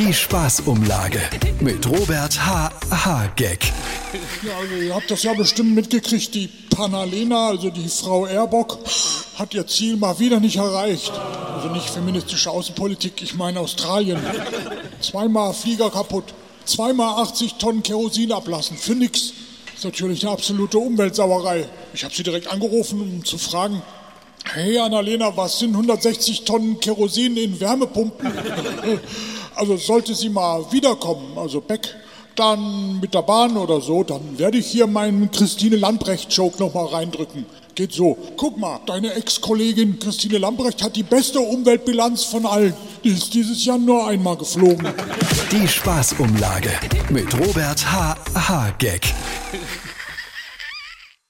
Die Spaßumlage mit Robert H. H. Gag. Ja, also ihr habt das ja bestimmt mitgekriegt. Die Panalena, also die Frau Airbock, hat ihr Ziel mal wieder nicht erreicht. Also nicht feministische Außenpolitik, ich meine Australien. Zweimal Flieger kaputt, zweimal 80 Tonnen Kerosin ablassen, für nix. Ist natürlich eine absolute Umweltsauerei. Ich habe sie direkt angerufen, um zu fragen, Hey Annalena, was sind 160 Tonnen Kerosin in Wärmepumpen? Also sollte sie mal wiederkommen, also Beck, dann mit der Bahn oder so, dann werde ich hier meinen Christine Lambrecht-Joke nochmal reindrücken. Geht so. Guck mal, deine Ex-Kollegin Christine Lambrecht hat die beste Umweltbilanz von allen. Die ist dieses Jahr nur einmal geflogen. Die Spaßumlage mit Robert H. H. Gag.